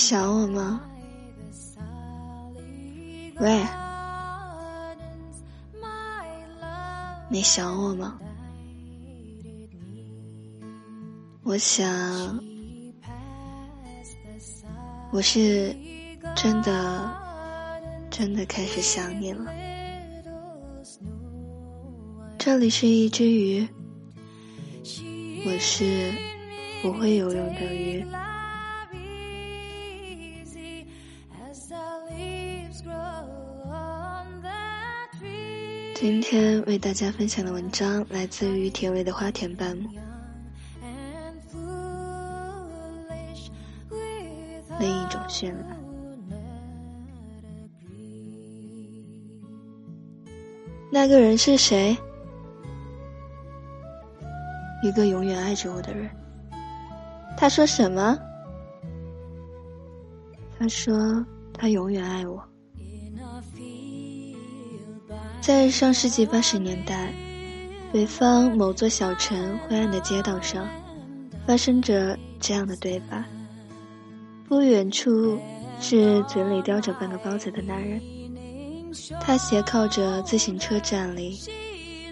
想我吗？喂，你想我吗？我想，我是真的，真的开始想你了。这里是一只鱼，我是不会游泳的鱼。今天为大家分享的文章来自于田薇的花田半亩。另一种绚烂。那个人是谁？一个永远爱着我的人。他说什么？他说他永远爱我。在上世纪八十年代，北方某座小城灰暗的街道上，发生着这样的对白。不远处是嘴里叼着半个包子的男人，他斜靠着自行车站立，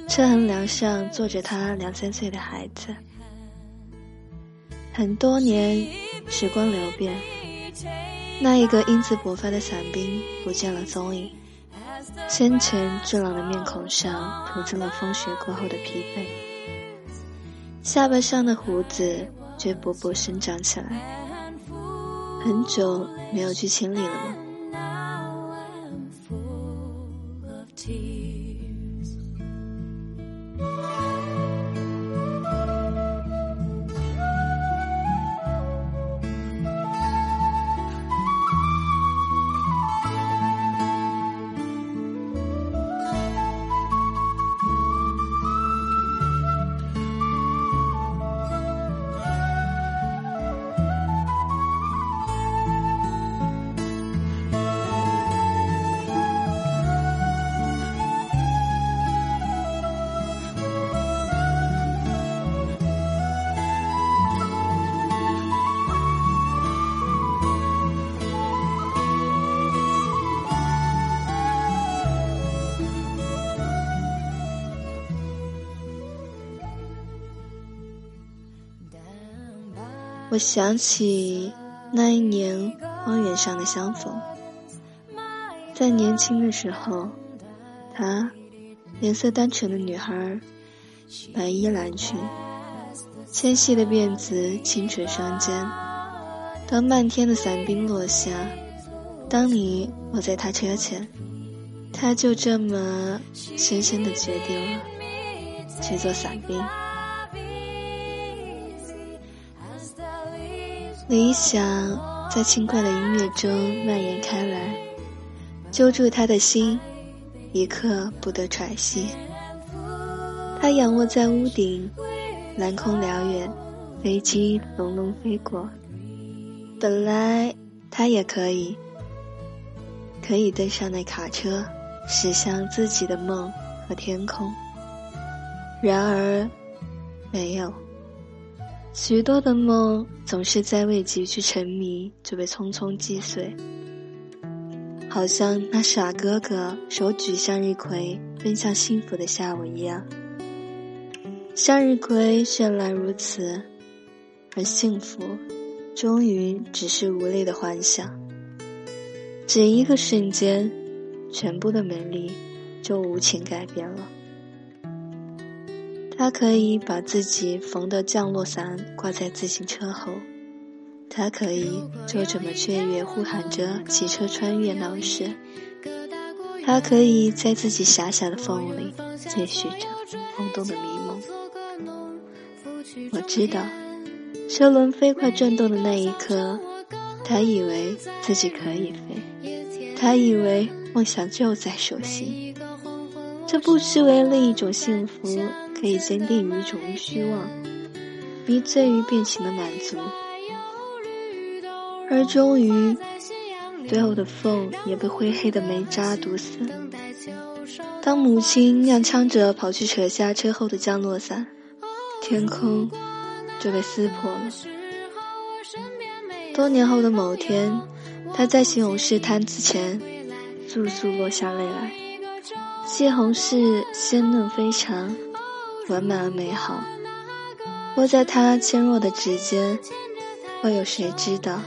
车横梁上坐着他两三岁的孩子。很多年，时光流变，那一个英姿勃发的伞兵不见了踪影。先前俊朗的面孔上涂着了风雪过后的疲惫，下巴上的胡子却勃勃生长起来。很久没有去清理了吗？我想起那一年荒原上的相逢，在年轻的时候，她脸色单纯的女孩，白衣蓝裙，纤细的辫子轻垂双肩。当漫天的伞兵落下，当你落在她车前，她就这么深深的决定了去做伞兵。理想在轻快的音乐中蔓延开来，揪住他的心，一刻不得喘息。他仰卧在屋顶，蓝空辽远，飞机隆隆飞过。本来他也可以，可以登上那卡车，驶向自己的梦和天空。然而，没有。许多的梦总是在未及去沉迷就被匆匆击碎，好像那傻哥哥手举向日葵奔向幸福的下午一样。向日葵绚烂如此，而幸福，终于只是无力的幻想。只一个瞬间，全部的美丽就无情改变了。他可以把自己缝的降落伞挂在自行车后，他可以就这么雀跃呼喊着骑车穿越闹市，他可以在自己狭小的缝里继续着空洞的迷梦。我知道，车轮飞快转动的那一刻，他以为自己可以飞，他以为梦想就在手心，这不失为另一种幸福。可以坚定于种于虚妄，迷醉于变形的满足，而终于，最后的缝也被灰黑的煤渣堵死。当母亲踉跄着跑去扯下车后的降落伞，天空就被撕破了。多年后的某天，他在西红柿摊子前，簌簌落下泪来。西红柿鲜嫩非常，完满而美好。握在他纤弱的指尖，会有谁知道，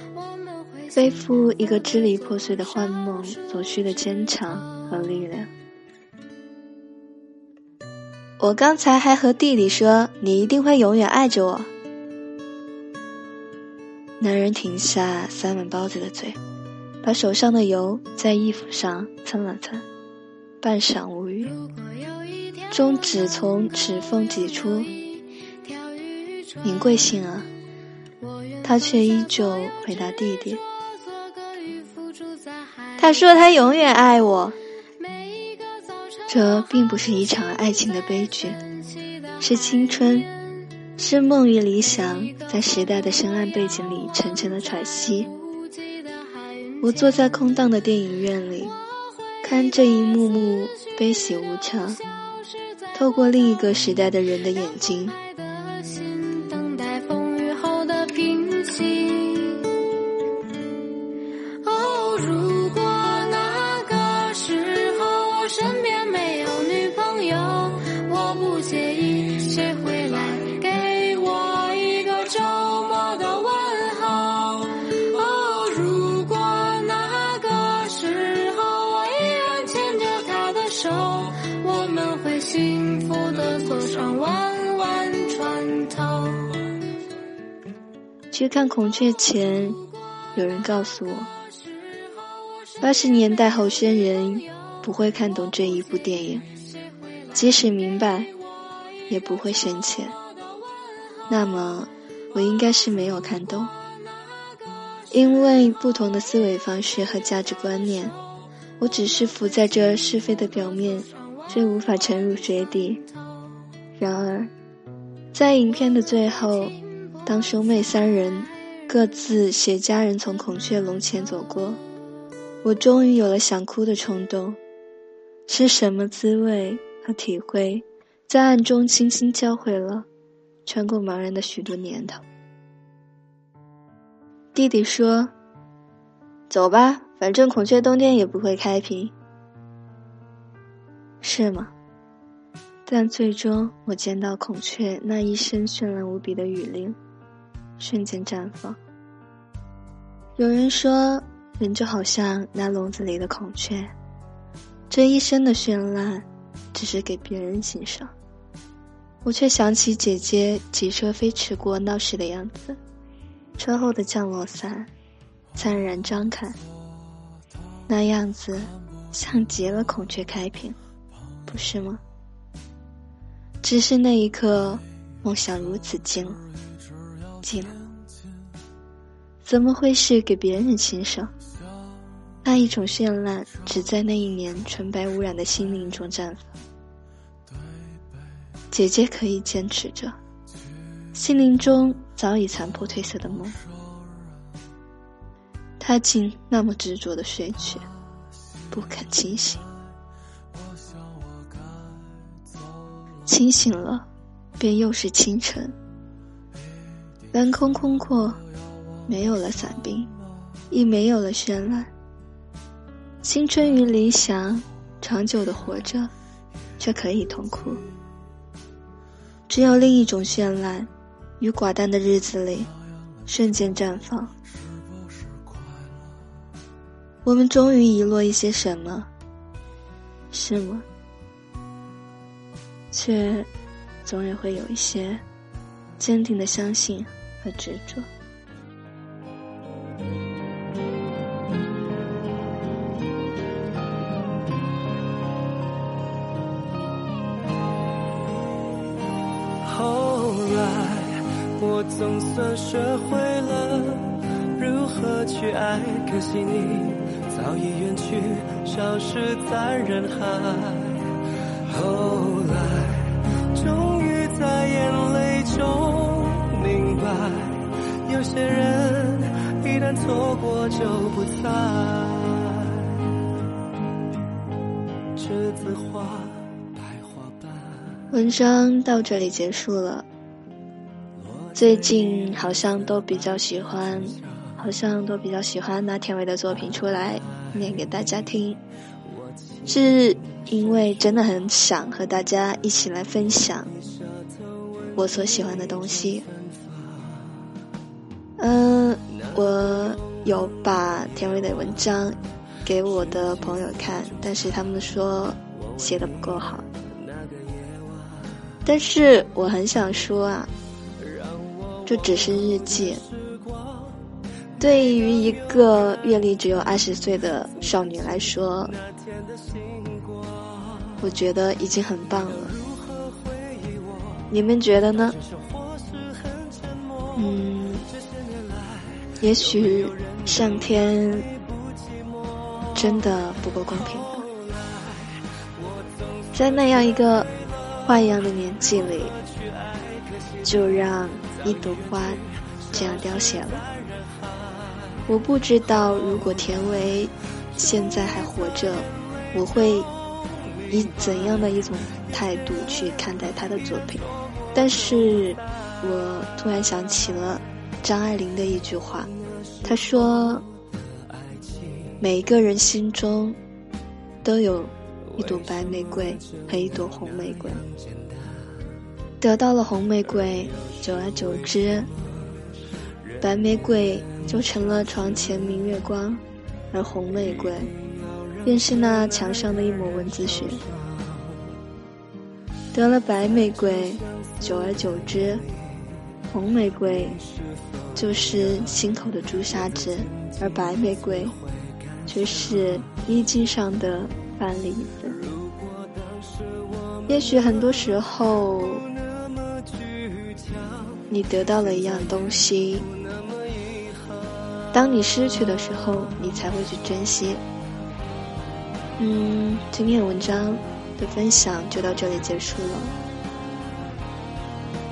背负一个支离破碎的幻梦所需的坚强和力量？我刚才还和弟弟说，你一定会永远爱着我。男人停下塞满包子的嘴，把手上的油在衣服上蹭了蹭，半晌无语，中指从指缝挤出。您贵姓啊？他却依旧回答弟弟。他说他永远爱我。这并不是一场爱情的悲剧，是青春，是梦与理想在时代的深暗背景里沉沉的喘息。我坐在空荡的电影院里，看这一幕幕悲喜无常，透过另一个时代的人的眼睛。去看孔雀前，有人告诉我，八十年代后生人不会看懂这一部电影，即使明白，也不会深浅。那么，我应该是没有看懂，因为不同的思维方式和价值观念，我只是浮在这是非的表面，却无法沉入水底。然而，在影片的最后。当兄妹三人各自携家人从孔雀笼前走过，我终于有了想哭的冲动。是什么滋味和体会，在暗中轻轻教会了，穿过茫然的许多年头。弟弟说：“走吧，反正孔雀冬天也不会开屏。”是吗？但最终我见到孔雀那一身绚烂无比的羽翎。瞬间绽放。有人说，人就好像那笼子里的孔雀，这一生的绚烂，只是给别人欣赏。我却想起姐姐骑车飞驰过闹市的样子，车后的降落伞灿然张开，那样子像极了孔雀开屏，不是吗？只是那一刻，梦想如此近了。近了，怎么会是给别人欣赏？那一种绚烂，只在那一年纯白无染的心灵中绽放。姐姐可以坚持着，心灵中早已残破褪色的梦，她竟那么执着的睡去，不肯清醒。清醒了，便又是清晨。蓝空空阔，没有了伞兵，亦没有了绚烂。青春与理想，长久的活着，却可以痛哭。只有另一种绚烂，与寡淡的日子里，瞬间绽放。我们终于遗落一些什么，是吗？却，总也会有一些，坚定的相信。和执着。后来，我总算学会了如何去爱，可惜你早已远去，消失在人海。后来，终于在眼泪中。有些人一旦错过就不再。栀子花，白花瓣。文章到这里结束了。最近好像都比较喜欢好像都比较喜欢拿田伟的作品出来念给大家听，是因为真的很想和大家一起来分享我所喜欢的东西。有把田唯的文章给我的朋友看，但是他们说写的不够好。但是我很想说啊，这只是日记。对于一个阅历只有二十岁的少女来说，我觉得已经很棒了。你们觉得呢？嗯，也许上天真的不够公平，在那样一个花一样的年纪里，就让一朵花这样凋谢了。我不知道，如果田唯现在还活着，我会以怎样的一种态度去看待他的作品。但是我突然想起了张爱玲的一句话，他说：“每一个人心中都有一朵白玫瑰和一朵红玫瑰，得到了红玫瑰，久而久之，白玫瑰。”就成了床前明月光，而红玫瑰便是那墙上的一抹蚊子血。得了白玫瑰，久而久之，红玫瑰就是心口的朱砂痣，而白玫瑰却是衣襟上的范例子。也许很多时候，你得到了一样东西。当你失去的时候，你才会去珍惜。嗯，今天文章的分享就到这里结束了，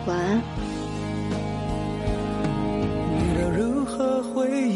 晚安。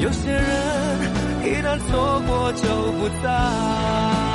有些人一旦错过就不再。